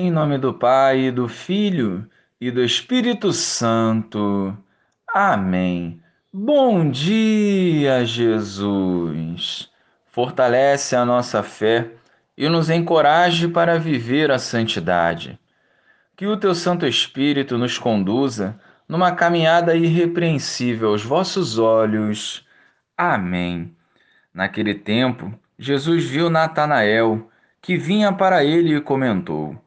Em nome do Pai, do Filho e do Espírito Santo. Amém. Bom dia, Jesus. Fortalece a nossa fé e nos encoraje para viver a santidade. Que o teu Santo Espírito nos conduza numa caminhada irrepreensível aos vossos olhos. Amém. Naquele tempo, Jesus viu Natanael, que vinha para ele e comentou: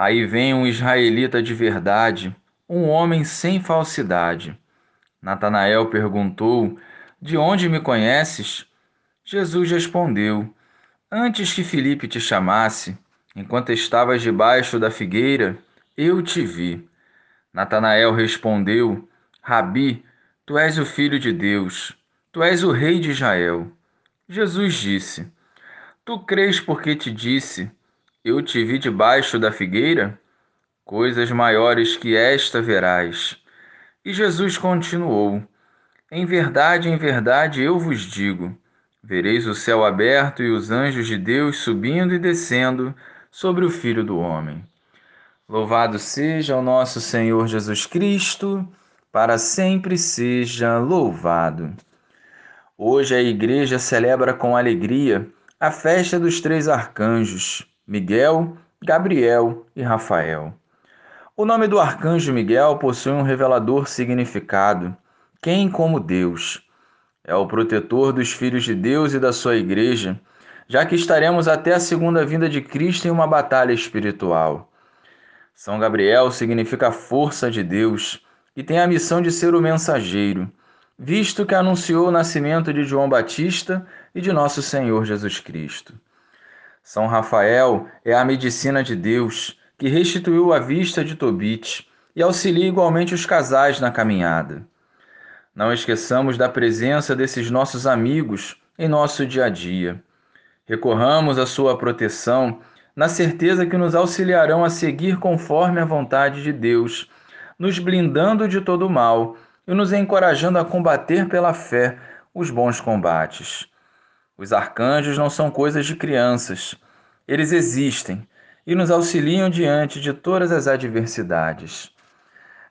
Aí vem um israelita de verdade, um homem sem falsidade. Natanael perguntou: De onde me conheces? Jesus respondeu: Antes que Filipe te chamasse, enquanto estavas debaixo da figueira, eu te vi. Natanael respondeu: Rabi, tu és o filho de Deus, tu és o rei de Israel. Jesus disse: Tu crês porque te disse: eu te vi debaixo da figueira? Coisas maiores que esta verás. E Jesus continuou: Em verdade, em verdade eu vos digo: vereis o céu aberto e os anjos de Deus subindo e descendo sobre o Filho do Homem. Louvado seja o nosso Senhor Jesus Cristo, para sempre seja louvado. Hoje a igreja celebra com alegria a festa dos três arcanjos Miguel, Gabriel e Rafael. O nome do arcanjo Miguel possui um revelador significado. Quem como Deus? É o protetor dos filhos de Deus e da sua igreja, já que estaremos até a segunda vinda de Cristo em uma batalha espiritual. São Gabriel significa força de Deus e tem a missão de ser o mensageiro, visto que anunciou o nascimento de João Batista e de nosso Senhor Jesus Cristo. São Rafael é a medicina de Deus que restituiu a vista de Tobit e auxilia igualmente os casais na caminhada. Não esqueçamos da presença desses nossos amigos em nosso dia a dia. Recorramos à sua proteção na certeza que nos auxiliarão a seguir conforme a vontade de Deus, nos blindando de todo mal e nos encorajando a combater pela fé os bons combates. Os arcanjos não são coisas de crianças. Eles existem e nos auxiliam diante de todas as adversidades.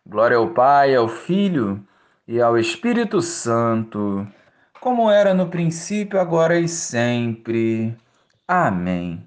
Glória ao Pai, ao Filho e ao Espírito Santo, como era no princípio, agora e sempre. Amém.